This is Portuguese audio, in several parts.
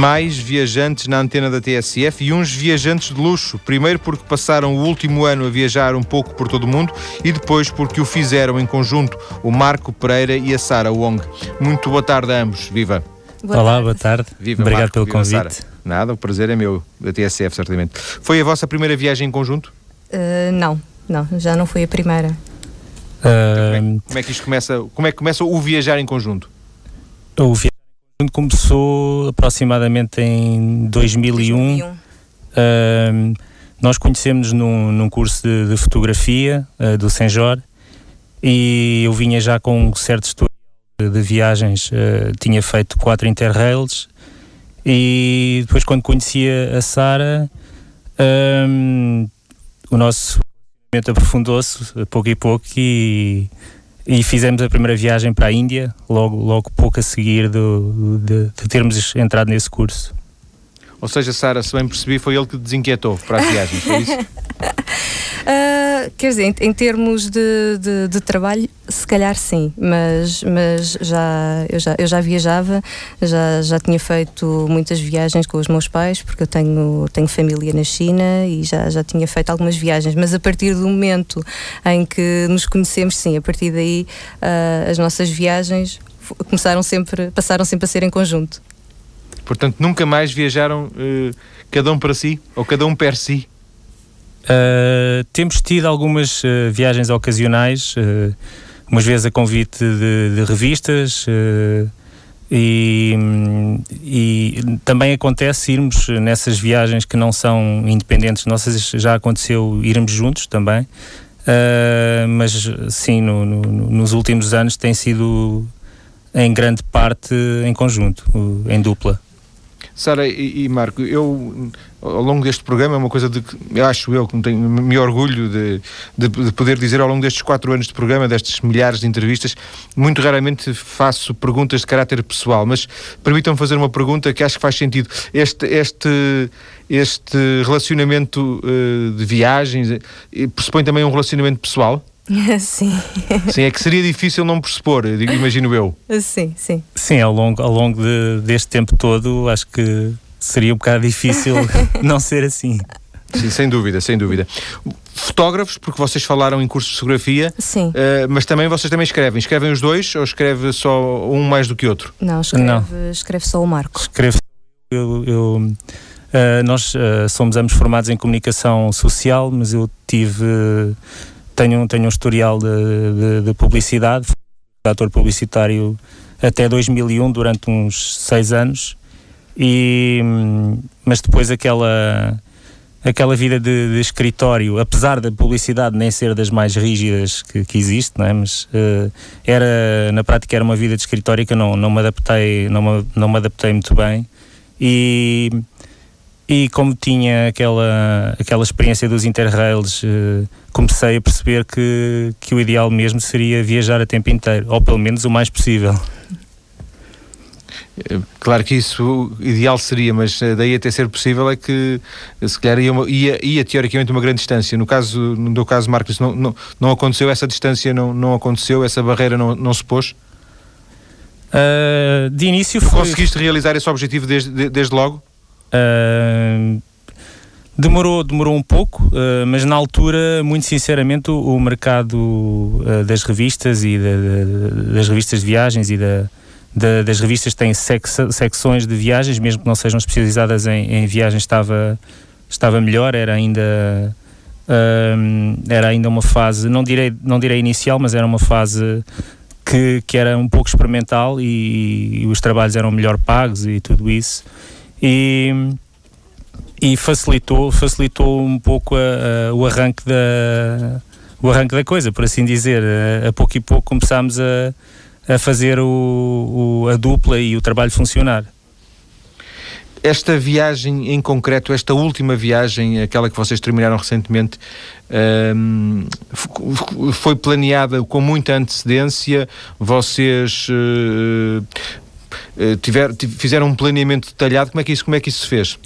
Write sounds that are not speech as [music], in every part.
mais viajantes na antena da TSF e uns viajantes de luxo. Primeiro porque passaram o último ano a viajar um pouco por todo o mundo e depois porque o fizeram em conjunto o Marco Pereira e a Sara Wong. Muito boa tarde a ambos. Viva! Boa Olá, tarde. boa tarde. Viva, Obrigado Marco, pelo viva, convite. Sara. Nada, o prazer é meu, da TSF, certamente. Foi a vossa primeira viagem em conjunto? Uh, não, não, já não foi a primeira. Uh, como, é, como, é, que isto começa? Como é que começa o viajar em conjunto? O viajar em conjunto começou aproximadamente em 2001. 2001. Uh, nós conhecemos num, num curso de, de fotografia uh, do Senjor e eu vinha já com um certo histórico de, de viagens, uh, tinha feito quatro interrails e depois quando conhecia a Sara um, o nosso relacionamento aprofundou-se pouco e pouco e, e fizemos a primeira viagem para a Índia logo, logo pouco a seguir do, de, de termos entrado nesse curso. Ou seja, Sara, se bem percebi, foi ele que desinquietou para as viagens, foi isso? [laughs] uh, quer dizer, em, em termos de, de, de, trabalho, se calhar sim, mas, mas já, eu, já, eu já viajava, já, já tinha feito muitas viagens com os meus pais, porque eu tenho, tenho família na China e já, já tinha feito algumas viagens, mas a partir do momento em que nos conhecemos, sim, a partir daí uh, as nossas viagens começaram sempre, passaram sempre a ser em conjunto. Portanto, nunca mais viajaram uh, cada um para si ou cada um per si? Uh, temos tido algumas uh, viagens ocasionais, umas vezes a convite de, de revistas. E, e, também acontece irmos nessas viagens que não são independentes nossas, já aconteceu irmos juntos também, uh, mas sim, no, no, nos últimos anos tem sido em grande parte em conjunto, em dupla. Sara e, e, Marco, eu ao longo deste programa é uma coisa de que acho eu que me, tenho, me orgulho de, de, de, poder dizer ao longo destes quatro anos de programa, destes milhares de entrevistas, muito raramente faço perguntas de caráter pessoal, mas permitam-me fazer uma pergunta que acho que faz sentido. Este, este, este relacionamento uh, de viagens uh, pressupõe também um relacionamento pessoal? [laughs] Sim. Sim, é que seria difícil não pressupor, imagino eu. Sim, sim. Sim, ao longo, ao longo de, deste tempo todo, acho que seria um bocado difícil [laughs] não ser assim. Sim, sem dúvida, sem dúvida. Fotógrafos, porque vocês falaram em cursos de fotografia, Sim. Uh, mas também vocês também escrevem. Escrevem os dois ou escreve só um mais do que outro? Não, escreve, não. escreve só o Marco. Escreve eu, eu uh, nós uh, somos ambos formados em comunicação social, mas eu tive tenho, tenho um historial de, de, de publicidade, fui ator publicitário até 2001, durante uns seis anos, e, mas depois aquela, aquela vida de, de, escritório, apesar da publicidade nem ser das mais rígidas que, que existe, não é? mas uh, era, na prática era uma vida de escritório que eu não, não, me, adaptei, não, me, não me adaptei muito bem, e e como tinha aquela, aquela experiência dos Interrails, uh, comecei a perceber que, que o ideal mesmo seria viajar a tempo inteiro, ou pelo menos o mais possível. Eh, claro que isso ideal seria, mas eh, daí até ser possível é que se calhar ia, ia, ia teoricamente uma grande distância. No caso, no caso Marcos, não, não, não aconteceu, essa distância não, não aconteceu, essa barreira não, não se pôs? Uh, de início foi... Conseguiste realizar esse objetivo desde, desde logo? Uh, demorou, demorou um pouco, uh, mas na altura, muito sinceramente, o, o mercado uh, das revistas e das revistas de viagens e da, das revistas têm sec, secções de viagens, mesmo que não sejam especializadas em, em viagens, estava, estava melhor, era ainda. era ainda uma fase, não direi, não direi inicial, mas era uma fase que, que era um pouco experimental e, e os trabalhos eram melhor pagos e tudo isso e, e facilitou, facilitou um pouco a, a, o arranque da o arranque da coisa, por assim dizer. A, a pouco e pouco começámos a, a fazer o, o, a dupla e o trabalho funcionar. Esta viagem em concreto, esta última viagem, aquela que vocês terminaram recentemente, um, foi planeada com muita antecedência? Vocês uh, tiver, fizeram um planeamento detalhado, como é que isso, como é que isso se fez?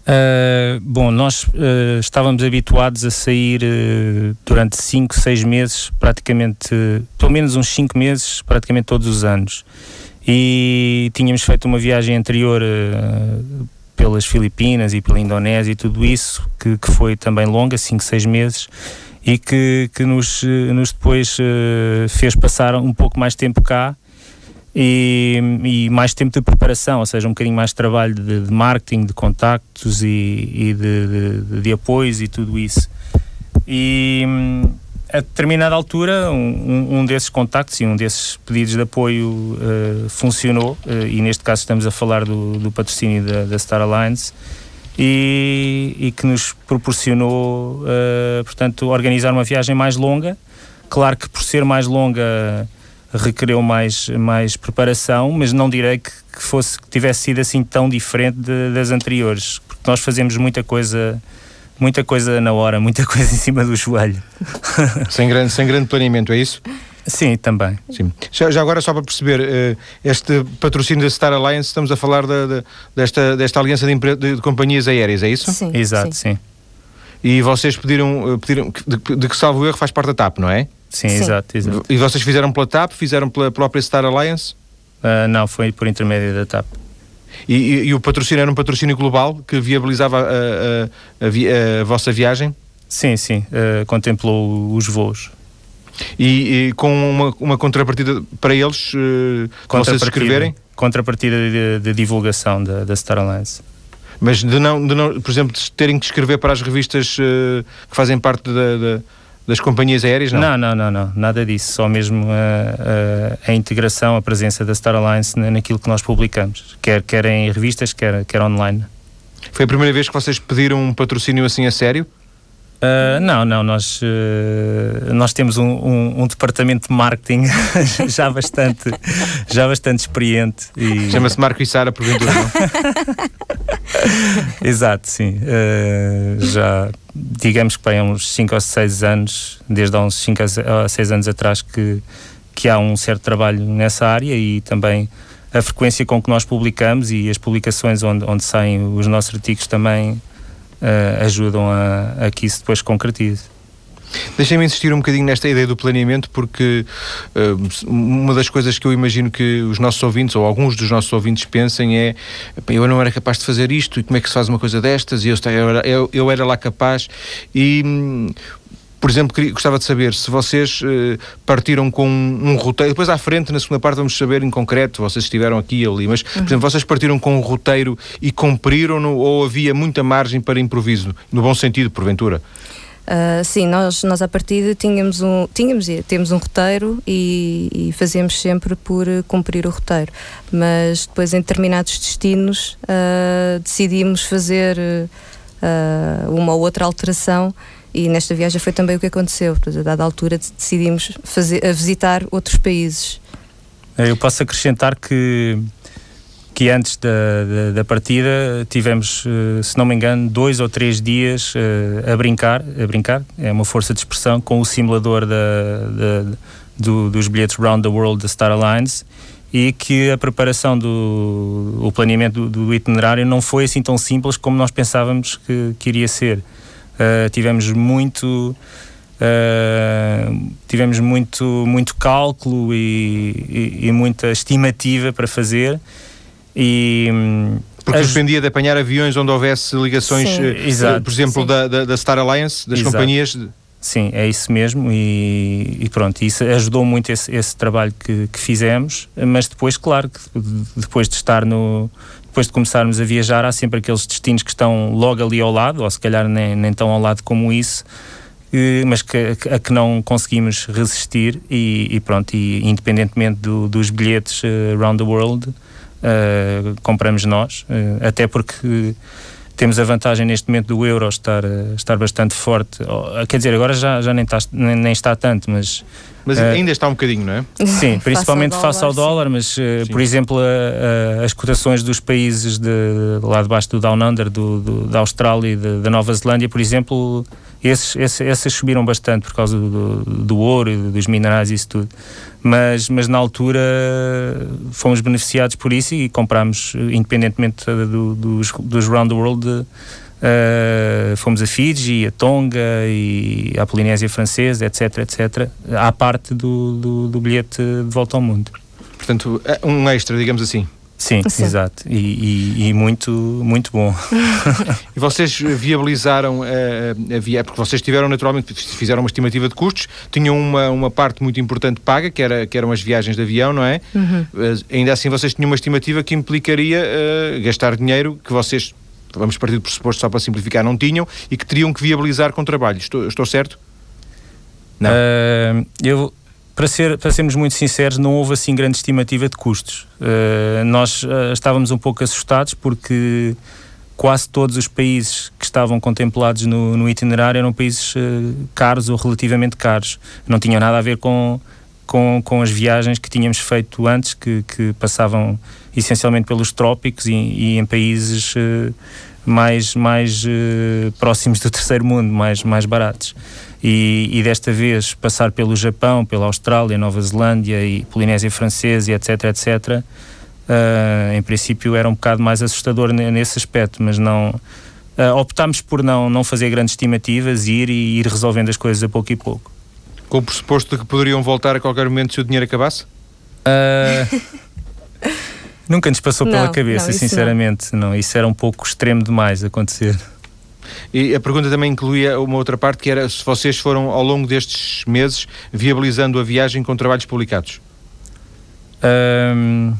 Uh, bom, nós uh, estávamos habituados a sair uh, durante 5, 6 meses, praticamente, pelo menos uns 5 meses, praticamente todos os anos. E tínhamos feito uma viagem anterior pelas Filipinas e pela Indonésia e tudo isso, que, que foi também longa, 5, 6 meses, e que, que nos, nos depois fez passar um pouco mais tempo cá e, e, mais tempo de preparação, ou seja, um bocadinho mais de trabalho de, de marketing, de contactos e, e de, de, de, apoios e tudo isso. E a determinada altura, um, um desses contactos e um desses pedidos de apoio uh, funcionou, uh, e neste caso estamos a falar do, do patrocínio da, da, Star Alliance, e, e que nos proporcionou, uh, portanto, organizar uma viagem mais longa. Claro que por ser mais longa requereu mais, mais preparação, mas não direi que, que fosse, que tivesse sido assim tão diferente de, das anteriores, porque nós fazemos muita coisa muita coisa na hora, muita [laughs] coisa em cima do joelho. [laughs] sem, grande, sem grande planeamento, é isso? Sim, também. Sim. Já, já, agora, só para perceber, uh, este patrocínio da Star Alliance, estamos a falar de, de, desta, desta aliança de, de, de, companhias aéreas, é isso? Sim. Exato, sim. sim. E vocês pediram, eh, pediram de, de que salvo erro faz parte da TAP, não é? Sim, sim, exato, exato. E vocês fizeram pela TAP? Fizeram pela própria Star Alliance? Uh, não, foi por intermédio da TAP. E, e, e, o patrocínio era um patrocínio global que viabilizava a, a, a, a vossa viagem? Sim, sim, uh, contemplou os voos. E, e, com uma, uma contrapartida para eles, uh, vocês escreverem? Contrapartida de, de divulgação da, da Star Alliance. Mas de não, de não, por exemplo, de terem que escrever para as revistas uh, que fazem parte da, da das companhias aéreas, não? Não, não, não, não nada disso. Só mesmo a, a, a, integração, a presença da Star Alliance naquilo que nós publicamos, quer, quer em revistas, quer, quer online. Foi a primeira vez que vocês pediram um patrocínio assim a sério? Uh, não, não, nós, uh, nós temos um, um, um, departamento de marketing [laughs] já bastante, já bastante experiente. E... Chama-se Marco e Sara, porventura, não? [laughs] Exato, sim. Uh, já, digamos que há uns 5 ou 6 anos, desde há uns 5 a 6 anos atrás, que, que há um certo trabalho nessa área e também a frequência com que nós publicamos e as publicações onde, onde saem os nossos artigos também uh, ajudam a, a que isso depois concretize. Deixem-me insistir um bocadinho nesta ideia do planeamento, porque uh, uma das coisas que eu imagino que os nossos ouvintes, ou alguns dos nossos ouvintes, pensem é: eu não era capaz de fazer isto, e como é que se faz uma coisa destas? E eu, eu, eu era lá capaz. E hum, por exemplo, queria, gostava de saber se vocês uh, partiram com um, um, roteiro, depois à frente, na segunda parte, vamos saber em concreto, vocês estiveram aqui e ali, mas, por uhum. exemplo, vocês partiram com um roteiro e cumpriram-no ou havia muita margem para improviso, no bom sentido, porventura? Uh, sim, nós, nós à partida tínhamos um, tínhamos, temos um roteiro e, e fazemos sempre por cumprir o roteiro, mas depois em determinados destinos uh, decidimos fazer uh, uma ou outra alteração e nesta viagem foi também o que aconteceu. A dada altura decidimos fazer, visitar outros países. Eu posso acrescentar que, que antes da, da, da partida tivemos, eh, se não me engano, dois ou três dias uh, a brincar, a brincar, é uma força de expressão, com o simulador da, da do, dos bilhetes Round the World da Star Alliance e que a preparação do o planeamento do, do itinerário não foi assim tão simples como nós pensávamos que, que iria ser. Uh, tivemos muito uh, tivemos muito muito cálculo e, e, e, muita estimativa para fazer e porque as... dependia de apanhar aviões onde houvesse ligações, uh, Exato, por exemplo, da, da, da, Star Alliance, das Exato. companhias. Sim, é isso mesmo e, e pronto, isso ajudou muito esse, esse trabalho que, que, fizemos, mas depois, claro, depois de estar no, depois de começarmos a viajar, há sempre aqueles destinos que estão logo ali ao lado, ou se calhar nem, nem tão ao lado como isso, mas que, a que não conseguimos resistir e, e pronto, e independentemente do, dos bilhetes uh, around the world, uh, compramos nós, uh, até porque temos a vantagem neste momento do euro estar, estar bastante forte. Quer dizer, agora já, já nem, está, nem, nem está tanto, mas mas uh, ainda está um bocadinho, não é? Sim, principalmente [laughs] face ao dólar, mas uh, por exemplo a, a, as cotações dos países de, de, lá debaixo do Down Under, do, do, da Austrália e de, da Nova Zelândia, por exemplo, esses, esses, esses, subiram bastante por causa do, do ouro e dos minerais e isso tudo. Mas, mas na altura fomos beneficiados por isso e comprámos, independentemente do, dos, dos round the world, Uh, fomos a Fiji, a Tonga e a Polinésia Francesa, etc, etc, à parte do, do, do, bilhete de volta ao mundo. Portanto, é um extra, digamos assim. Sim, Sim. exato. E, e, e, muito, muito bom. [laughs] e vocês viabilizaram a, a via, porque vocês tiveram naturalmente, fizeram uma estimativa de custos, tinham uma, uma parte muito importante paga, que, era, que eram as viagens de avião, não é? Uhum. Ainda assim, vocês tinham uma estimativa que implicaria uh, gastar dinheiro que vocês, vamos partir do pressuposto só para simplificar, não tinham e que teriam que viabilizar com trabalho. Estou, estou certo? Não. Uh, eu para, ser, para sermos muito sinceros, não houve assim grande estimativa de custos. Uh, nós uh, estávamos um pouco assustados porque quase todos os países que estavam contemplados no, no itinerário eram países caros ou relativamente caros. Não tinham nada a ver com, com, com as viagens que tínhamos feito antes, que, que passavam essencialmente pelos trópicos e, e em países mais, mais próximos do [laughs] terceiro mundo, mais, mais baratos e, e, desta vez passar pelo Japão, pela Austrália, Nova Zelândia e Polinésia Francesa, etc, etc, uh, em princípio era um bocado mais assustador nesse aspecto, mas não uh, optámos por não, não fazer grandes estimativas, ir e ir resolvendo as coisas a pouco e pouco. Com o pressuposto de que poderiam voltar a qualquer momento se o dinheiro acabasse? Uh, [laughs] nunca nos passou pela cabeça, não, sinceramente. Não. não. Isso era um pouco extremo demais acontecer. E a pergunta também incluía uma outra parte que era se vocês foram ao longo destes meses viabilizando a viagem com trabalhos publicados. Um,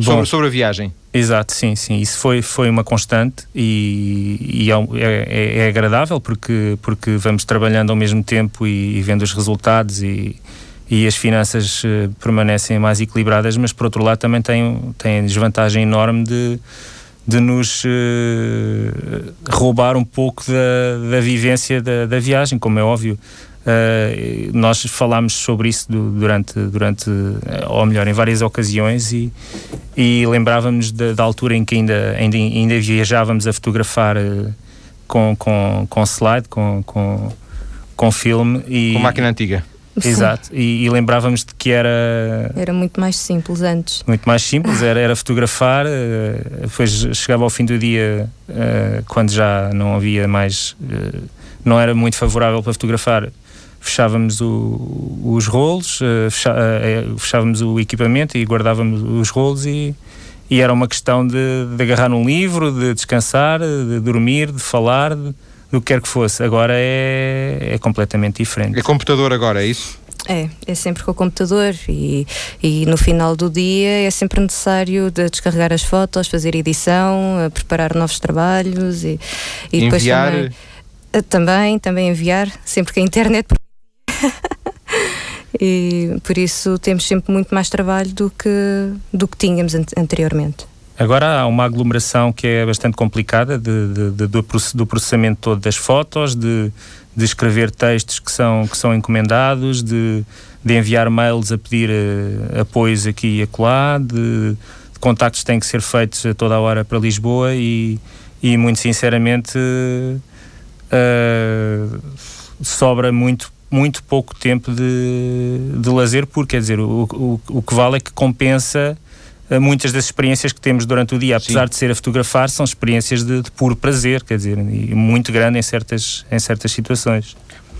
sobre, sobre, a viagem. Exato, sim, sim. Isso foi, foi uma constante e, e é, é, é, agradável porque, porque vamos trabalhando ao mesmo tempo e, e vendo os resultados e, e as finanças uh, permanecem mais equilibradas, mas por outro lado também tem, tem a desvantagem enorme de de nos uh, roubar um pouco da, da vivência da, da, viagem, como é óbvio. Uh, nós falámos sobre isso do, durante, durante, eh, ou melhor, em várias ocasiões e, e lembrávamos da, da, altura em que ainda, ainda, ainda viajávamos a fotografar uh, com, com, com slide, com, com, com filme. E, com máquina antiga. Exato, e, e, lembrávamos de que era. Era muito mais simples antes. Muito mais simples, era, era fotografar, uh, depois chegava ao fim do dia, uh, quando já não havia mais. Uh, não era muito favorável para fotografar, fechávamos o, os rolos, fecha, fechávamos o equipamento e guardávamos os rolos e, e era uma questão de, de agarrar num livro, de descansar, de dormir, de falar. De, do que quer que fosse. Agora é, é completamente diferente. É computador agora, é isso? É, é sempre com o computador e, e no final do dia é sempre necessário de descarregar as fotos, fazer edição, eh, preparar novos trabalhos e, e depois enviar... também, eh, também, também enviar, sempre que a internet [laughs] e por isso temos sempre muito mais trabalho do que, do que tínhamos anteriormente. Agora há uma aglomeração que é bastante complicada de, de, de, do processamento todo das fotos, de, escrever textos que são, que são encomendados, de, enviar mails a pedir uh, apoios aqui e acolá, de contactos que têm que ser feitos a toda a hora para Lisboa e, e muito sinceramente uh, sobra muito muito pouco tempo de, de lazer, porque quer dizer, o, o, o que vale é que compensa eh, muitas das experiências que temos durante o dia, apesar Sim. de ser a fotografar, são experiências de, de, puro prazer, quer dizer, e muito grande em certas, em certas situações.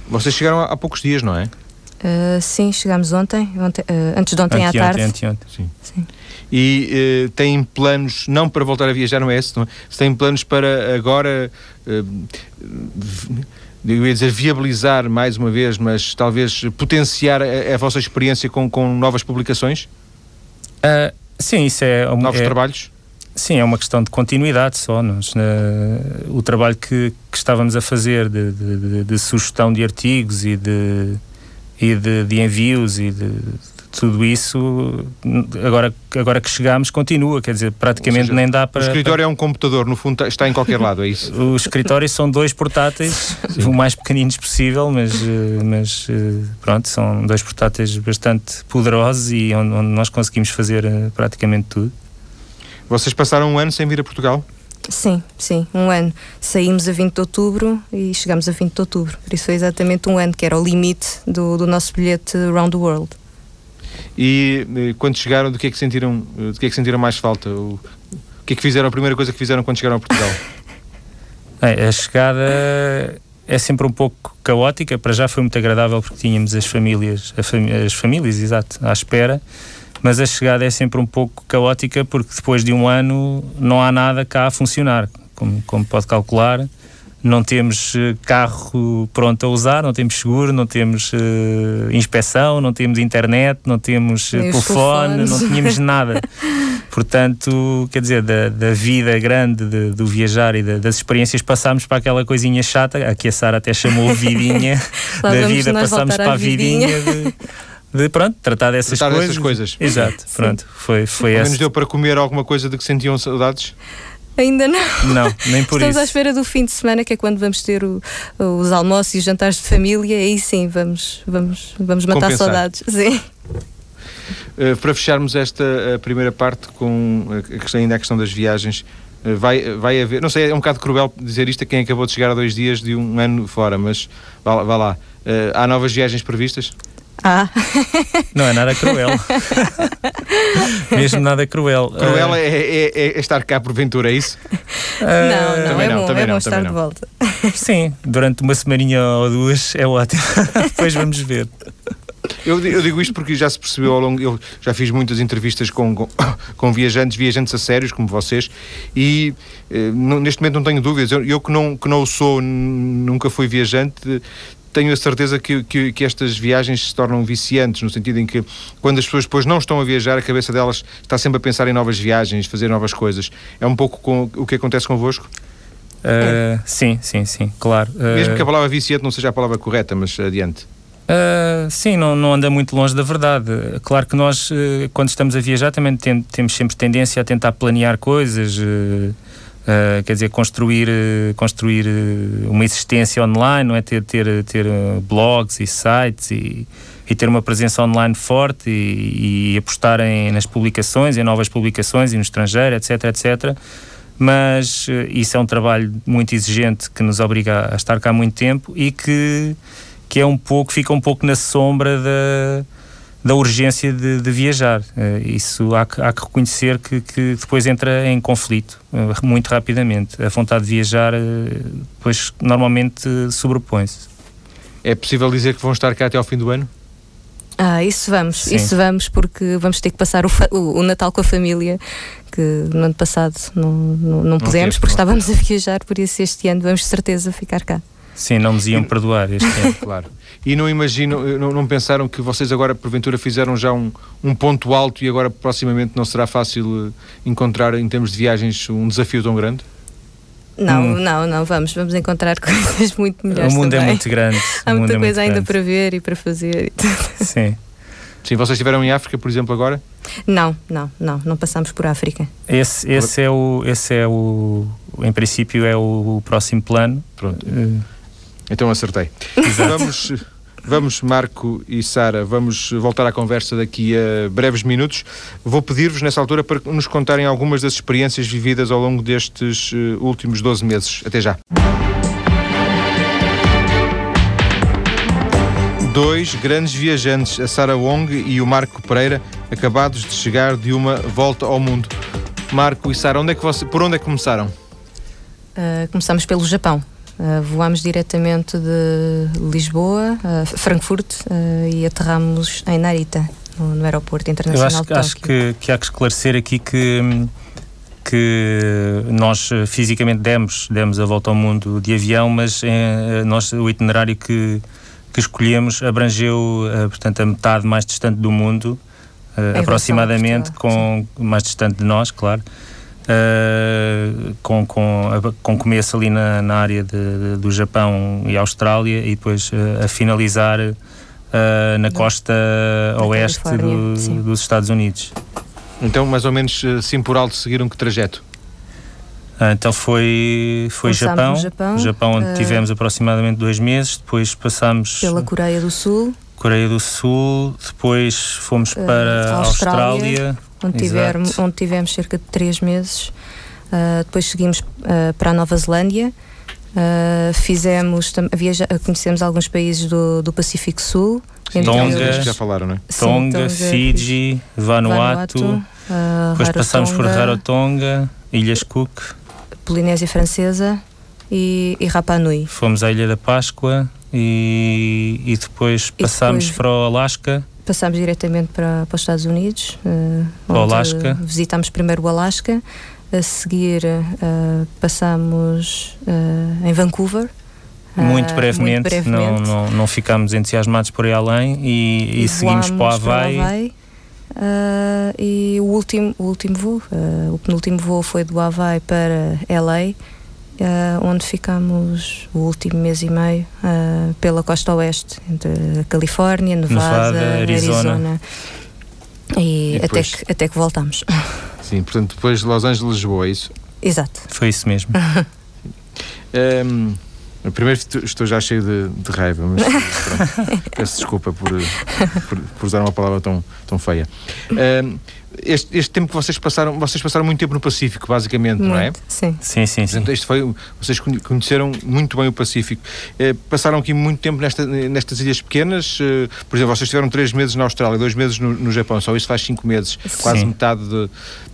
Vocês chegaram há, há poucos dias, não é? Uh, sim, chegámos ontem, ontem uh, antes de ontem à tarde. Ante, ante, sim. sim. E uh, têm planos, não para voltar a viajar, não é esse, não é? Se têm planos para agora, eu ia dizer viabilizar mais uma vez, mas talvez potenciar a, a vossa experiência com, com novas publicações? Uh, Sim, isso é. Novos é, trabalhos? Sim, é uma questão de continuidade só. Nós, o trabalho que, que, estávamos a fazer de, de, de, de, sugestão de artigos e de, e de, envios e de, tudo isso, agora, agora que chegamos, continua. Quer dizer, praticamente seja, nem dá para. O escritório para... é um computador, no fundo está em qualquer lado, é isso? [laughs] Os escritórios são dois portáteis, o mais pequeninos possível, mas, eh, mas eh, pronto, são dois portáteis bastante poderosos e onde, onde nós conseguimos fazer eh, praticamente tudo. Vocês passaram um ano sem vir a Portugal? Sim, sim, um ano. Saímos a 20 de outubro e chegamos a 20 de outubro. Por isso foi exatamente um ano, que era o limite do, do nosso bilhete Round the World. E eh, quando chegaram, do que é que sentiram, eh, do que é que sentiram mais falta? O, o que é que fizeram, a primeira coisa que fizeram quando chegaram a Portugal? [laughs] a chegada é sempre um pouco caótica, para já foi muito agradável porque tínhamos as famílias, as famílias, exato, à espera, mas a chegada é sempre um pouco caótica porque depois de um ano não há nada cá a funcionar, como, como pode calcular não temos eh, carro pronto a usar, não temos seguro, não temos uh, inspeção, não temos internet, não temos uh, telefone, não tínhamos [laughs] nada. Portanto, quer dizer, da, da vida grande de, do viajar e de, das experiências passámos para aquela coisinha chata, aqui a Sara até chamou [laughs] vidinha da vida, passámos para a vidinha, vidinha de, de pronto, tratar dessas tratar coisas. coisas. Exato, pronto, foi, foi Ao menos deu para comer alguma coisa de que sentiam saudades? Ainda não. Não, nem por Estamos isso. à espera do fim de semana, que é quando vamos ter o, os almoços e os jantares de família, aí sim vamos, vamos, vamos matar Compensar. saudades. Sim. Uh, para fecharmos esta primeira parte com a questão, ainda a questão das viagens, uh, vai, vai haver, não sei, é um bocado cruel dizer isto a quem acabou de chegar há dois dias de um ano fora, mas vá, vá lá. Uh, há novas viagens previstas? Ah. Não é nada cruel. [laughs] Mesmo nada cruel. Cruel uh, é, é, é, estar cá porventura, é isso? Uh, não, não, é não, bom, é não, bom estar não. de volta. Sim, durante uma semaninha ou duas é ótimo. [laughs] Depois vamos ver. Eu, eu, digo isto porque já se percebeu ao longo. Eu já fiz muitas entrevistas com, com, [coughs] com viajantes, viajantes a sérios, como vocês, e eh, neste momento não tenho dúvidas. Eu, eu que, não, que não o sou, nunca fui viajante, tenho a certeza que, que, que, estas viagens se tornam viciantes, no sentido em que quando as pessoas depois não estão a viajar, a cabeça delas está sempre a pensar em novas viagens, fazer novas coisas. É um pouco com, o que acontece convosco? Uh, sim, sim, sim, claro. Uh, Mesmo que a palavra viciante não seja a palavra correta, mas adiante. Uh, sim, não, não anda muito longe da verdade. Claro que nós, quando estamos a viajar, também tem, temos sempre tendência a tentar planear coisas. Uh, quer dizer, construir, uh, construir uh, uma existência online, não é? Ter, ter, ter blogs e sites e, e, ter uma presença online forte e, e apostar em, nas publicações, em novas publicações e no estrangeiro, etc, etc. Mas isso é um trabalho muito exigente que nos obriga a estar cá muito tempo e que, que é um pouco, fica um pouco na sombra da da urgência de, de viajar. Uh, isso há que, há que reconhecer que, que, depois entra em conflito uh, muito rapidamente. A vontade de viajar, uh, depois normalmente sobrepõe-se. É possível dizer que vão estar cá até ao fim do ano? Ah, isso vamos, Sim. isso vamos, porque vamos ter que passar o, o, o, Natal com a família, que no ano passado não, não, não pudemos, porque estávamos a viajar, por isso este ano vamos de certeza ficar cá. Sim, não nos iam perdoar este ano. [laughs] claro. E não imagino, não, não, pensaram que vocês agora, porventura, fizeram já um, um ponto alto e agora proximamente não será fácil encontrar, em termos de viagens, um desafio tão grande? Não, hum. não, não, vamos, vamos encontrar [laughs] coisas muito melhores. [laughs] O mundo também. é muito grande. Há muita é coisa ainda grande. para ver e para fazer. Sim. Sim, vocês estiveram em África, por exemplo, agora? Não, não, não, não passamos por África. Esse, esse é o, esse é o, em princípio é o, o próximo plano. Pronto. Uh. Então acertei. Vamos, vamos, Marco e Sara, vamos voltar à conversa daqui a breves minutos. Vou pedir-vos, nessa altura, para nos contarem algumas das experiências vividas ao longo destes uh, últimos 12 meses. Até já. Dois grandes viajantes, a Sara Wong e o Marco Pereira, acabados de chegar de uma volta ao mundo. Marco e Sara, onde é que você, por onde é que começaram? Uh, começamos pelo Japão. Uh, voámos diretamente de Lisboa a Frankfurt uh, e aterramos em Narita, no, no aeroporto internacional Eu acho, de acho que, que há que esclarecer aqui que, que nós fisicamente demos, demos a volta ao mundo de avião, mas eh, nós, o itinerário que, que escolhemos abrangeu eh, portanto, a metade mais distante do mundo, eh, aproximadamente, com, mais distante de nós, claro. Uh, com, com, com começo ali na, na área de, de, do Japão e Austrália e depois uh, a finalizar uh, na costa oeste do, dos Estados Unidos. Então, mais ou menos, sim por alto, seguiram que trajeto? então foi, foi Japão, Japão, Japão onde tivemos aproximadamente dois meses, depois passámos... Pela Coreia do Sul. Coreia do Sul, depois fomos para a Austrália, Austrália onde, tivemos, onde tivemos cerca de três meses. Uh, depois seguimos uh, para a Nova Zelândia. Uh, fizemos, viaja, conhecemos alguns países do, do Pacífico Sul. Tonga, já falaram, não é? Sim, Tonga, Tonga, Fiji, Vanuatu. Vanuatu depois passamos por Rarotonga, Ilhas Cook. Polinésia Francesa e, e Rapa Nui. Fomos à Ilha da Páscoa e, e depois passámos para o Alasca. Passámos diretamente para, para os Estados Unidos. Uh, o Alasca. Visitámos primeiro o Alasca, a seguir uh, passámos uh, em Vancouver. Muito brevemente, muito brevemente. Não, não, não ficámos entusiasmados por aí além e, e, e seguimos para o Havaí. Para o Havaí e o último, o último voo, o penúltimo voo foi do Havaí para LA uh, onde ficamos o último mês e meio uh, pela costa oeste, entre Califórnia, Nevada, Nevada Arizona. Arizona. E, e até, que, até que voltamos. [laughs] Sim, portanto, depois Los Angeles, Lisboa, é isso? Exato. Foi isso mesmo. um, [laughs] Primeiro estou já cheio de, de raiva, mas [laughs] pronto, peço desculpa por, por, por, usar uma palavra tão, tão feia. Um, este, este, tempo que vocês passaram, vocês passaram muito tempo no Pacífico, basicamente, muito, não é? Sim. Sim, sim, sim. este foi, vocês conheceram muito bem o Pacífico. Eh, passaram aqui muito tempo nesta, nestas ilhas pequenas. Eh, por exemplo, vocês tiveram três meses na Austrália, dois meses no, no Japão, só isso faz cinco meses, sim. quase metade de.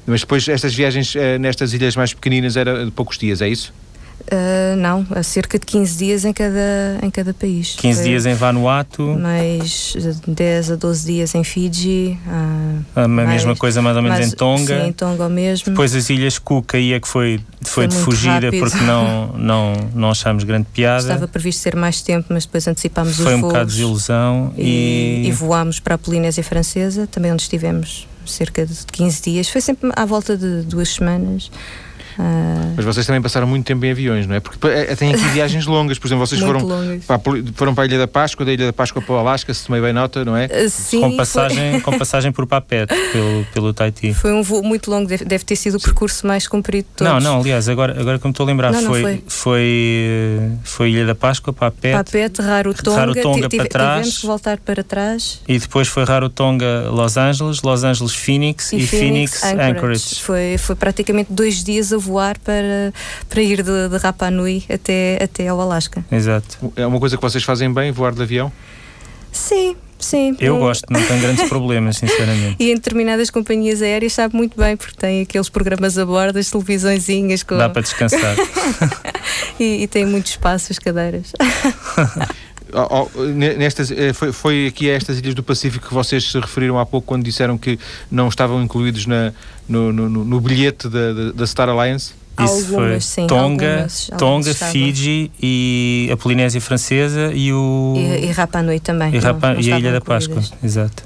Mas depois estas viagens eh, nestas ilhas mais pequeninas era de poucos dias, é isso? Uh, não, há cerca de 15 dias em cada, em cada país. 15 Foi dias em Vanuatu. Mais 10 a 12 dias em Fiji. Uh, a mais, mesma coisa mais ou menos mais, em Tonga. Sim, em Tonga mesmo. Depois as Ilhas Cook aí é que foi, foi, foi de fugida rápido. porque não, não, não achámos grande piada. Estava previsto ser mais tempo, mas depois antecipámos foi os. Foi um bocado de desilusão. E, e... e voámos para a Polinésia Francesa, também onde estivemos cerca de 15 dias. Foi sempre à volta de duas semanas. Uh... Mas vocês também passaram muito tempo em aviões, não é? Porque é, tem aqui [laughs] viagens longas, por exemplo, vocês foram para, foram para a Ilha da Páscoa, da Ilha da Páscoa para o Alasca, se tomei bem nota, não é? Uh, sim, com, passagem, foi... com passagem por Papete, pelo, pelo Tahiti. [laughs] Foi um voo muito longo, deve, deve ter sido o percurso mais comprido de todos. Não, não, aliás, agora, agora que me estou a lembrar, não, foi, foi. Foi, foi Ilha da Páscoa, Papete, Papete Rarotonga, Rarotonga para trás. Tivemos que voltar para trás. E depois foi Rarotonga, Los Angeles, Los Angeles, Phoenix e, e Phoenix, Phoenix Anchorage. Anchorage. Foi, foi praticamente dois dias a voar para para, ir de, de Rapa Nui até, até ao Alasca. Exato. É uma coisa que vocês fazem bem, voar de avião? Sim, Sim. Eu gosto, não tenho grandes problemas, sinceramente. E em determinadas companhias aéreas sabe muito bem, porque tem aqueles programas a bordo, as televisõezinhas com. Dá para descansar. [laughs] e, e, tem muitos espaços, cadeiras. [laughs] Oh, oh, nestas, eh, foi, foi aqui a estas ilhas do Pacífico que vocês se referiram há pouco quando disseram que não estavam incluídos na, no, no, no bilhete da, da Star Alliance? Isso algumas, foi sim, Tonga, algumas, Tonga Fiji e a Polinésia Francesa e o. E, e Rapa Nui também. E, Rapa, não, e a Ilha da Páscoa, exato.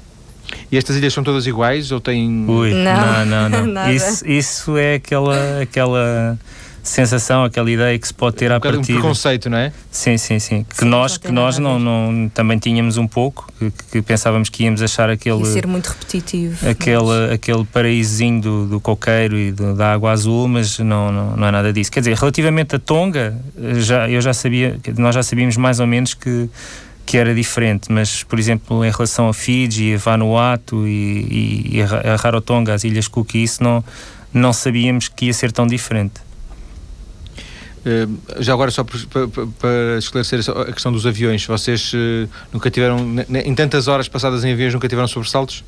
E estas ilhas são todas iguais ou têm. Ui, não, não, não. não. [laughs] isso, isso é aquela. aquela sensação, aquela ideia que se pode ter um à partida. Um preconceito, não é? Sim, sim, sim. Que sim, nós, que nós não, não, também tínhamos um pouco, que, que pensávamos que íamos achar aquele. E ser muito repetitivo. Aquele, mas... aquele paraísozinho do, do coqueiro e do, da água azul, mas não, não, não é nada disso. Quer dizer, relativamente a Tonga, já, eu já sabia, nós já sabíamos mais ou menos que que era diferente, mas por exemplo em relação a Fiji, a Vanuatu e, e, e a Rarotonga, as Ilhas Cook, isso não, não sabíamos que ia ser tão diferente. Eh, já agora, só para esclarecer a questão dos aviões, vocês uh, nunca tiveram, em tantas horas passadas em aviões, nunca tiveram sobressaltos?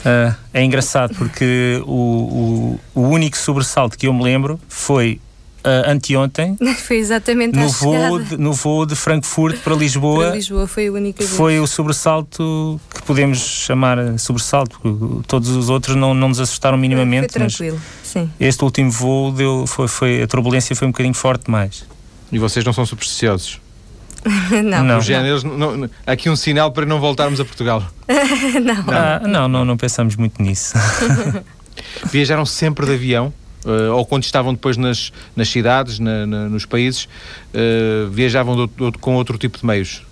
Uh, é engraçado porque o, o, o, único sobressalto que eu me lembro foi uh, anteontem. [laughs] Foi exatamente no voo, de, no voo de Frankfurt para Lisboa. Para Lisboa foi a única vez. Foi o sobressalto que podemos chamar sobressalto. Todos os outros não, não nos assustaram minimamente. Foi tranquilo, sim. Este último voo deu, foi, foi, a turbulência foi um bocadinho forte demais. E vocês não são supersticiosos? [laughs] não. não. Género, não. não. Aqui um sinal para não voltarmos a Portugal. [laughs] não. Ah, não, não, não pensamos muito nisso. Viajaram sempre de avião? Uh, ou quando estavam depois nas, nas cidades, na, na, nos países, uh, viajavam com outro tipo de meios?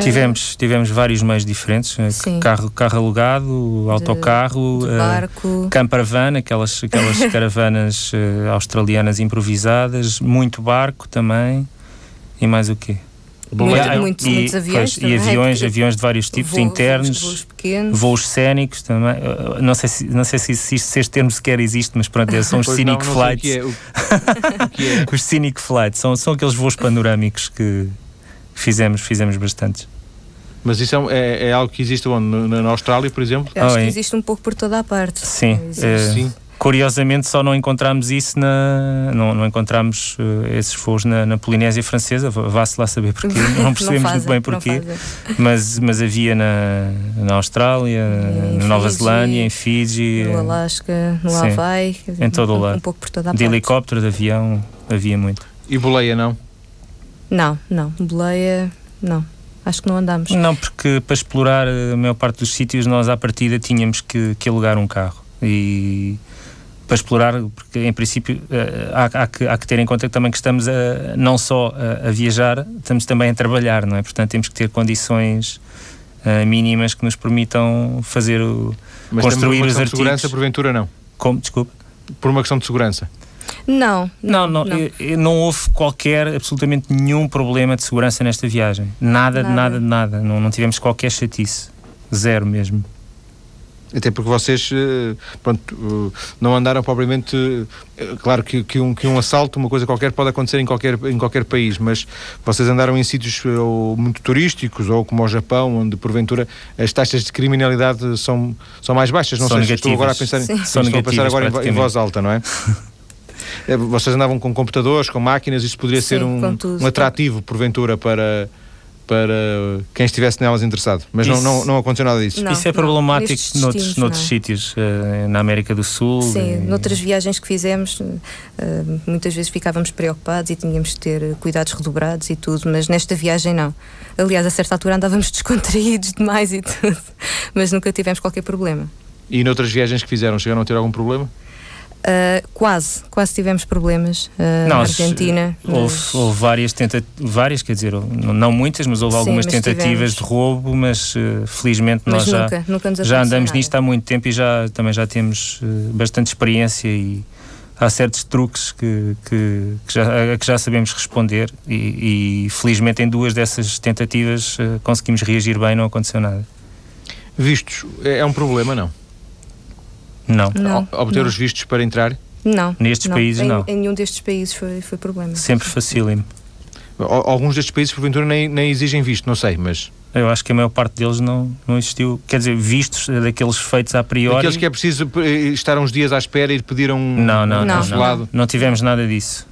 Tivemos, tivemos vários meios diferentes, eh, carro, carro alugado, autocarro, de, de barco. Uh, camper van, aquelas, aquelas [laughs] caravanas uh, australianas improvisadas, muito barco também, e mais o quê? Muito, muitos, e, muitos aviões pois, e aviões, aviões de vários tipos, voos, internos, voos, pequenos. voos cénicos também. Não sei se, não sei se, se, se este termo sequer existe, mas pronto, [laughs] são os scenic não, não flights. Que é, o, o que é. [laughs] os scenic flights são, são aqueles voos panorâmicos que fizemos, fizemos bastantes. Mas isso é, é, é algo que existe onde? Na, na Austrália, por exemplo? Acho oh, que existe um pouco por toda a parte. Sim. É, Sim. Curiosamente, só não encontramos isso na. Não, não encontramos uh, esses voos na, na, Polinésia Francesa, vá-se lá saber porquê, [laughs] não percebemos não fazem, muito bem porquê, mas, mas havia na, na Austrália, na Nova Zelândia, em Fiji, no Alasca, no sim, Havaí, em todo um, o lado. Um pouco por toda a de parte. helicóptero, de avião, havia muito. E boleia não? Não, não. Boleia, não. Acho que não andamos. Não, porque para explorar a maior parte dos sítios nós à partida tínhamos que, que alugar um carro. E para explorar, porque em princípio eh, há, há, que, há que ter em conta também que estamos a, não só a, a, viajar, estamos também a trabalhar, não é? Portanto, temos que ter condições uh, mínimas que nos permitam fazer o. Mas construir os artigos. de segurança, porventura, não? Como? Desculpe. Por uma questão de segurança. Não, não, não, não, não. não houve qualquer, absolutamente nenhum problema de segurança nesta viagem. Nada, nada, nada, nada. Não, não tivemos qualquer chatice. Zero mesmo. Até porque vocês eh, pronto, eh, não andaram propriamente. Eh, claro que, que, um, que um assalto, uma coisa qualquer, pode acontecer em qualquer, em qualquer país, mas vocês andaram em sítios ou muito turísticos ou como o Japão, onde porventura as taxas de criminalidade são, são mais baixas. Não são sei negativas. estou agora a pensar, Sim. estou a pensar agora em, em voz alta, não é? [laughs] Vocês andavam com computadores, com máquinas, isso poderia Sim, ser um, um atrativo, porventura, para para quem estivesse nelas interessado. Mas isso, não, não, não aconteceu nada disso. Não, isso é problemático não, noutros, noutros sítios, uh, na América do Sul. Sim, e... noutras viagens que fizemos, uh, muitas vezes ficávamos preocupados e tínhamos de ter cuidados redobrados e tudo, mas nesta viagem não. Aliás, a certa altura andávamos [laughs] descontraídos demais e tudo, mas nunca tivemos qualquer problema. E noutras viagens que fizeram, chegaram a ter algum problema? Uh, quase, quase tivemos problemas uh, na Argentina. Houve, mas... houve várias tentativas, várias, quer dizer, não muitas, mas houve Sim, algumas mas tentativas tivemos. de roubo, mas uh, felizmente mas nós nunca, já, nunca já andamos nada. nisto há muito tempo e já, também já temos bastante experiência e há certos truques que, que, que, já, que já sabemos responder e, e, felizmente em duas dessas tentativas conseguimos reagir bem, não aconteceu nada. Vistos, é, é um problema, não? Não. não Obter não. os vistos para entrar? Não. Nestes não. países, em, não. Em nenhum destes países foi, foi problema. Sempre facílimo. Alguns destes países, porventura, nem, nem exigem visto, não sei, mas. Eu acho que a maior parte deles não, não existiu. Quer dizer, vistos daqueles feitos a priori. Aqueles que é preciso estar uns dias à espera e pedir um. Não, não, não. Não, não, não tivemos nada disso.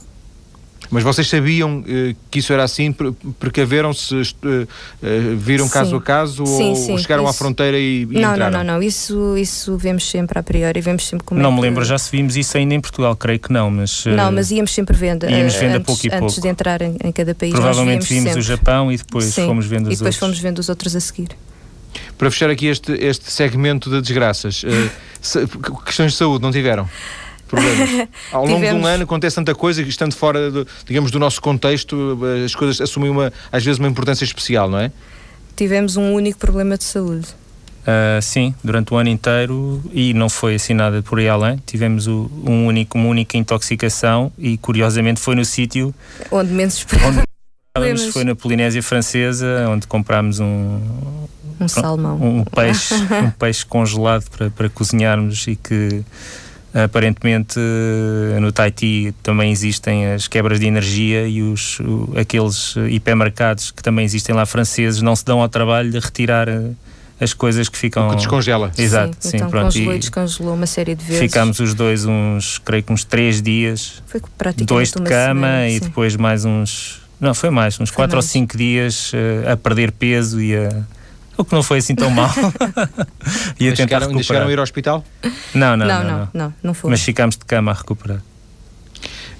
Mas vocês sabiam uh, que isso era assim? Precaveram-se? Uh, uh, viram sim. caso a caso? Sim, ou, sim, ou chegaram isso. à fronteira e, e não, entraram? Não, não, não. Isso, isso vemos sempre a priori. Vemos sempre como Não é me que... lembro já se vimos isso ainda em Portugal, creio que não, mas... Não, mas íamos sempre vendo. Íamos vendo antes, a pouco e pouco. Antes de entrar em, em cada país Provavelmente vimos sempre. o Japão e depois sim. fomos vendo os E depois outros. fomos vendo os outros a seguir. Para fechar aqui este, este segmento de desgraças, questões de saúde não tiveram? Problemas. [laughs] Ao longo Tivemos... de um ano acontece tanta coisa que estando fora, do, digamos, do nosso contexto, as coisas assumem uma, às vezes uma importância especial, não é? Tivemos um único problema de saúde. Uh, sim, durante o ano inteiro e não foi assim nada por aí além. Tivemos o, um único, uma única intoxicação e curiosamente foi no sítio onde menos esperávamos. Onde foi na Polinésia Francesa, onde comprámos um, um salmão, um peixe, [laughs] um peixe congelado para, para cozinharmos e que Aparentemente no Tahiti também existem as quebras de energia e os, o, aqueles hipermercados que também existem lá franceses não se dão ao trabalho de retirar as coisas que ficam. O que descongela. Exato, sim. sim então pronto. Congelou e descongelou uma série de vezes. Ficámos os dois uns, creio que uns três dias. Foi praticamente Dois de cama semana, e sim. depois mais uns. Não, foi mais, uns Foi quatro mais. ou cinco dias uh, a perder peso e a. O que não foi assim tão mal. [laughs] e a Mas tentar chegaram, recuperar. chegaram a ir ao hospital? Não, não, Não, não. não, não. não, não foi. Mas ficámos de cama a recuperar.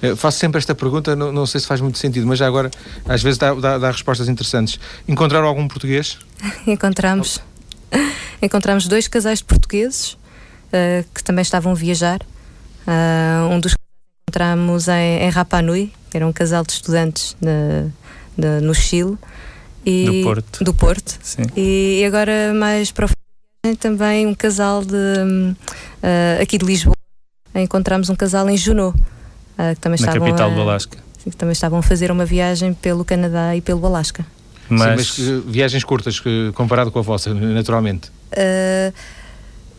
Eu faço sempre esta pergunta, não, não sei se faz muito sentido, mas já agora às vezes dá, dá, dá respostas interessantes. Encontraram algum português? [laughs] encontramos, [laughs] encontramos dois casais de portugueses uh, que também estavam a viajar. Uh, um dos encontramos em, em Rapa Nui, era um casal de estudantes na, na, no Chile. E, Do Porto. Do Porto. Sim. E agora mais para o fim, também um casal de uh, aqui de Lisboa. Encontramos um casal em Juneau. Uh, que também Na estavam capital a, do Alasca. que também estavam a fazer uma viagem pelo Canadá e pelo Alasca. Mas, Sim, mas uh, viagens curtas que, comparado com a vossa, naturalmente. Uh,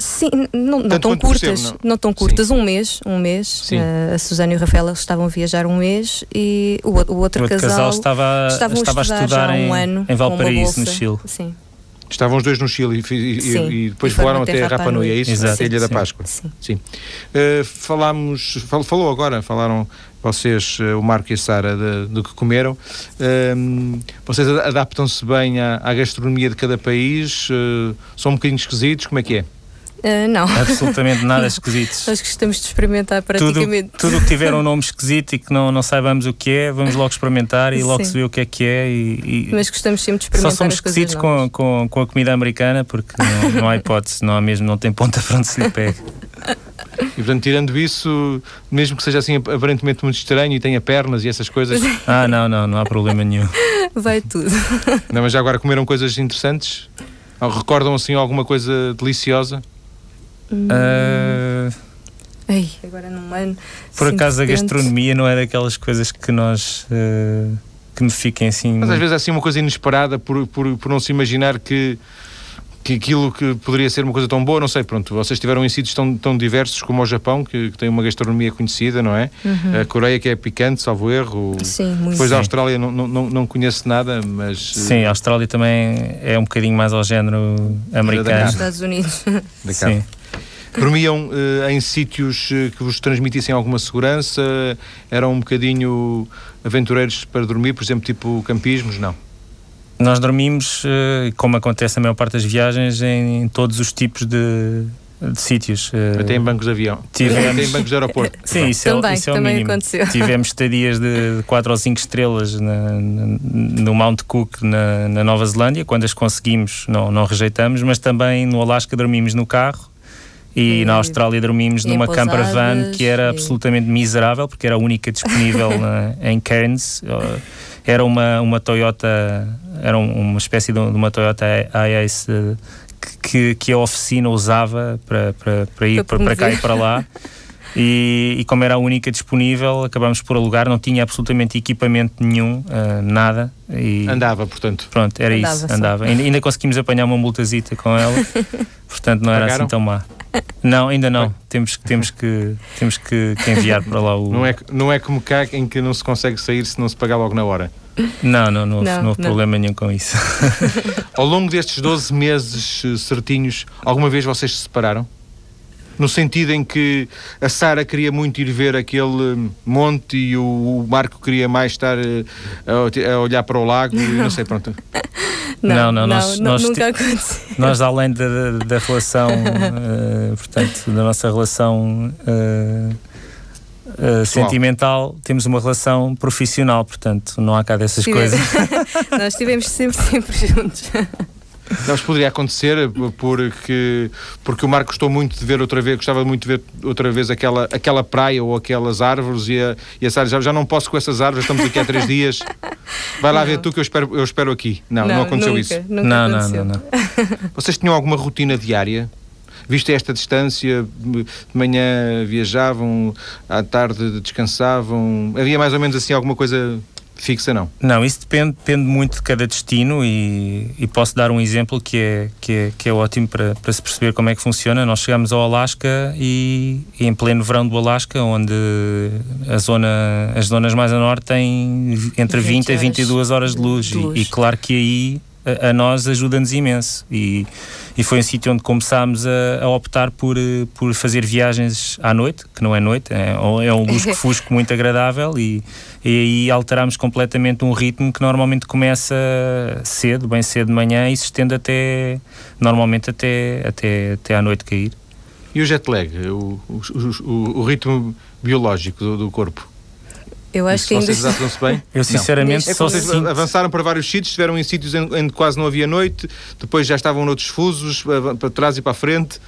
sim, não, não tão curtas, percebo, não? não? tão curtas, um mês, um mês. Sim. Uh, a Susana e o Rafael estavam a viajar um mês e o, o outro, o outro casal, casal estava, estavam estava a estudar já há em, um ano em Valparaíso, no. Chile. Sim. Estavam os dois no Chile e, e, e depois e voaram até Rapa Nui, é isso? Exato. A Ilha da Sim. Páscoa. Sim. Sim. Uh, falámos, fal, falou agora, falaram vocês, uh, o Marco e a Sara, do que comeram. Um, vocês ad- adaptam-se bem à, à gastronomia de cada país? Uh, são um bocadinho esquisitos? Como é que é? Ah, não, Absolutamente nada [laughs] esquisitos. nós gostamos de experimentar Tudo, praticamente. tudo o que tiver um nome esquisito e que não, não saibamos o que é, vamos logo experimentar e [laughs] logo Sim. se vê o que é que é. E, e Mas gostamos sempre de só experimentar somos as coisas esquisitos com, com, com a comida americana porque não, não há hipótese, não há mesmo, não tem ponta para onde se lhe pegue. E portanto, tirando isso, mesmo que seja assim aparentemente muito estranho e tenha pernas e essas coisas, [laughs] Ah, não, não, não há problema nenhum. Vai tudo. não, mas já agora comeram coisas interessantes? Ou recordam assim alguma coisa deliciosa? Ai, agora num ano. por acaso a gastronomia não é daquelas coisas que nós ah, que me fiquem assim. Mas às vezes é assim uma coisa inesperada por, por, por não se imaginar que, que aquilo que poderia ser uma coisa tão boa, não sei, pronto, vocês tiveram em sítios tão, tão diversos como o Japão, que, que tem uma gastronomia conhecida, não é? A Coreia que é picante, salvo erro. Uhum. Sim, muito. Depois Sim. Austrália não, não, não, conheço nada, mas... Sim, a Austrália também é um bocadinho mais ao género Nos americano. Estados Unidos. eh. Sim. Dormiam eh, em sítios eh, que vos transmitissem alguma segurança? Eram um bocadinho aventureiros para dormir, por exemplo, tipo campismos? Não. Nós dormimos, eh, como acontece na maior parte das viagens, em todos os tipos de, de sítios. Até em bancos de avião. Tivemos- Até em bancos de aeroporto. [laughs] Sim, isso é, Também, isso é o também mínimo. aconteceu. [laughs] Tivemos estadias de 4 ou 5 estrelas na- na- no Mount Cook, na, na Nova Zelândia. Quando as conseguimos, não, não rejeitamos, mas também no Alasca dormimos no carro. E, E- na Austrália dormimos e numa camper van pousadas, que era e- absolutamente miserável, porque era a única disponível na- [laughs] em Cairns. Uh, Era uma, uma Toyota, era um- uma espécie de de uma Toyota Ace uh, que, que, a oficina usava para, para, para ir Para para, cá e para lá. [laughs] E, e como era a única disponível, acabámos por alugar, não tinha absolutamente equipamento nenhum, uh, nada. E, Andava, portanto. Pronto, era Andava isso, só. andava. Ainda, ainda conseguimos apanhar uma multazita com ela, [laughs] portanto não era Pagaram? assim tão má. Não, ainda não. Temos, que- temos, que, temos que, que enviar para lá o. Não é, não é como cá em que não se consegue sair se não se pagar logo na hora. Não, não, não, houve, Não, não houve não. problema nenhum com isso. [laughs] Ao longo destes 12 meses eh, certinhos, alguma vez vocês se separaram? No sentido em que a Sara queria muito ir ver aquele eh, monte e o, Marco queria mais estar eh, a, a olhar para o lago e não sei, pronto. [laughs] Não, não, nós- nós nunca aconteceu. Nós, além da, da- relação, [laughs] eh, portanto, da nossa relação eh, eh, sentimental, temos uma relação profissional, portanto, não há cá dessas Sim, coisas. [laughs] Nós estivemos sempre, sempre juntos. [laughs] Não, mas poderia acontecer porque, porque o Marco gostou muito de ver outra vez, gostava muito de ver outra vez aquela, aquela praia ou aquelas árvores e a, e a Sara já, já não posso com essas árvores, estamos aqui há três dias. Vai lá Não. ver tu que eu espero, eu espero aqui. Não, não, aconteceu nunca, isso. Nunca Não, não, aconteceu. não, não. [laughs] Vocês tinham alguma rotina diária? Visto esta distância, de manhã viajavam, à tarde descansavam. Havia mais ou menos assim alguma coisa fixa, não? Não, isso depende, depende muito de cada destino e, e posso dar um exemplo que é, que é, que é ótimo para, para se perceber como é que funciona. Nós chegamos ao Alasca e, e em pleno verão do Alasca, onde a zona, as zonas mais a norte têm entre 20 a 20 22 horas de luz. de luz. E, e claro que aí a, a nós ajuda-nos imenso. E, e foi um sítio onde começámos a, a optar por, eh, por fazer viagens à noite, que não é noite, é, é um lusco-fusco [laughs] muito agradável e, e aí alterámos completamente um ritmo que normalmente começa cedo, bem cedo de manhã e se estende até, normalmente até, até, até à noite cair. E o jet lag, o, o, o- o ritmo biológico do, do corpo? Eu acho que ainda vocês [laughs] adaptam-se bem? Eu sinceramente Neste É só vocês sinto... avançaram para vários sítios, estiveram em sítios que quase não havia noite, depois já estavam noutros fusos, para, para trás e para a frente.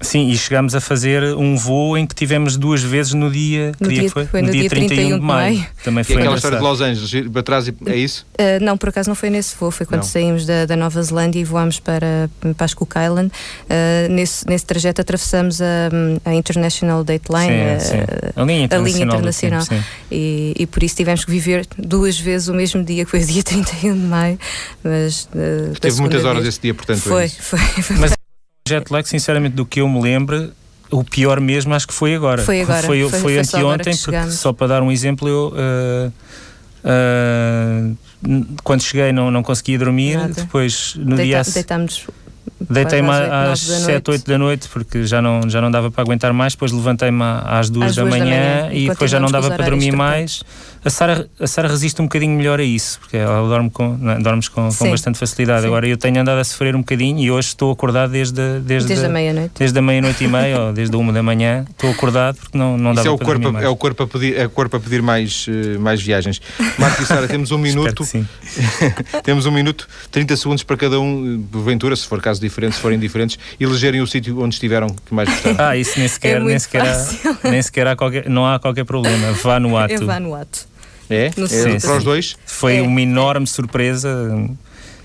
Sim, e chegámos a fazer um voo em que tivemos duas vezes no dia, que No dia dia- foi? foi no dia 31 de maio. Também Que é foi aquela história de. Los Angeles, para trás e é isso? Uh, não, por acaso não foi nesse voo, foi quando Não. saímos da, da Nova Zelândia e voámos para, para as Cook Island. Uh, nesse, nesse trajeto atravessamos a, a International Dateline, Sim, uh, sim. A linha internacional. do internacional. tempo, sim. E, e por isso tivemos que viver duas vezes o mesmo dia, que foi o dia [laughs] 31 de maio. Mas, uh, Teve muitas horas vez- esse dia, portanto. é Foi, isso. foi, foi. Mas jet lag, sinceramente, do que eu me lembro, o pior mesmo acho que foi agora. Foi agora, Foi, foi- foi foi só anteontem, que porque só para dar um exemplo, eu. eh, Uh, quando cheguei não, não conseguia dormir, Nada. depois no Deita, dia... Deitámos Deitei-me às 7, 8 da noite porque já não, já não dava para aguentar mais. Depois levantei-me às 2 da, da, manhã e depois já não dava para dormir mais. A Sara, a Sara resiste um bocadinho melhor a isso, porque ela dorme com, não, dormes com, com bastante facilidade. Sim. Agora eu tenho andado a sofrer um bocadinho e hoje estou acordado desde, desde, desde a meia-noite. Desde a meia-noite e meia ou desde a uma da manhã. Estou acordado porque não, não dava é para corpo. É o corpo a pedir, é o corpo a pedir mais, uh, mais viagens. Marco e Sara, [laughs] [laughs] temos um minuto. temos um minuto, 30 segundos para cada um, porventura, se for caso diferente, se forem diferentes, elegerem o sítio onde estiveram que mais gostaram. Ah, isso nem sequer, é nem sequer, há, nem sequer há qualquer, não há qualquer problema. Vá no [laughs] ato. É vá no ato. É? é sim, para os dois? Foi é. uma enorme surpresa.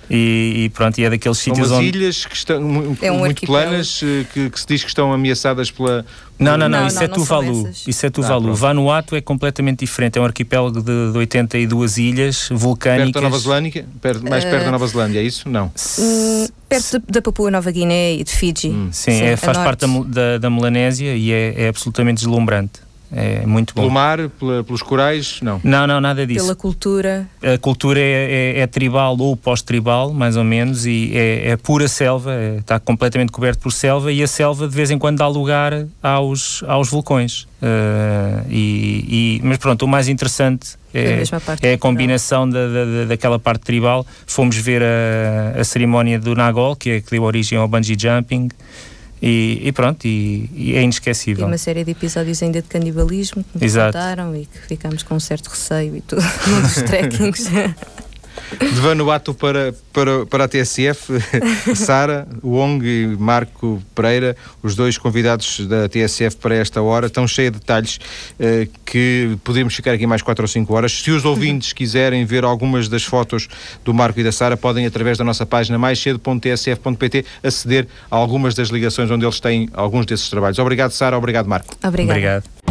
E, e, pronto, e é daqueles sítios São onde... ilhas que estão é um muito planas, eh, que, que, se diz que estão ameaçadas pela... Não, não, não, não isso, não, é Tuvalu. isso é Tuvalu. Ah, Vanuatu é completamente diferente, é um arquipélago de, de 82 ilhas vulcânicas. Perto da Nova Zelândia? Perto, mais uh, perto da Nova Zelândia, é isso? Não. Uh, perto da Papua Nova Guiné e de Fiji. Hum. Sim, Sim é, faz parte da, da, da Melanésia e é, é absolutamente deslumbrante. É muito bom. Pelo mar, pela, pelos corais, não? Não, não, nada disso. Pela cultura? A cultura é, é, é tribal ou pós-tribal, mais ou menos, e é, é pura selva, é, está completamente coberto por selva e a selva de vez em quando dá lugar aos, aos vulcões. Uh, e, e, mas pronto, o mais interessante é, é a combinação da, da, daquela parte tribal. Fomos ver a, a cerimónia do Nagol, que, é, que deu origem ao bungee jumping. E, e pronto, e, e, é inesquecível. E uma série de episódios ainda de canibalismo que nos Exato. contaram e que ficámos com um certo receio e tudo [laughs] nos trekkings. [laughs] de Vanuatu para, para, para a TSF, [laughs] Sara, Wong e Marco Pereira, os dois convidados da TSF para esta hora, estão cheios de detalhes eh, que podemos ficar aqui mais 4 ou 5 horas. Se os ouvintes quiserem ver algumas das fotos do Marco e da Sara, podem, através da nossa página mais cedo.tsf.pt, aceder a algumas das ligações onde eles têm alguns desses trabalhos. Obrigado, Sara. Obrigado, Marco. Obrigado. Obrigado.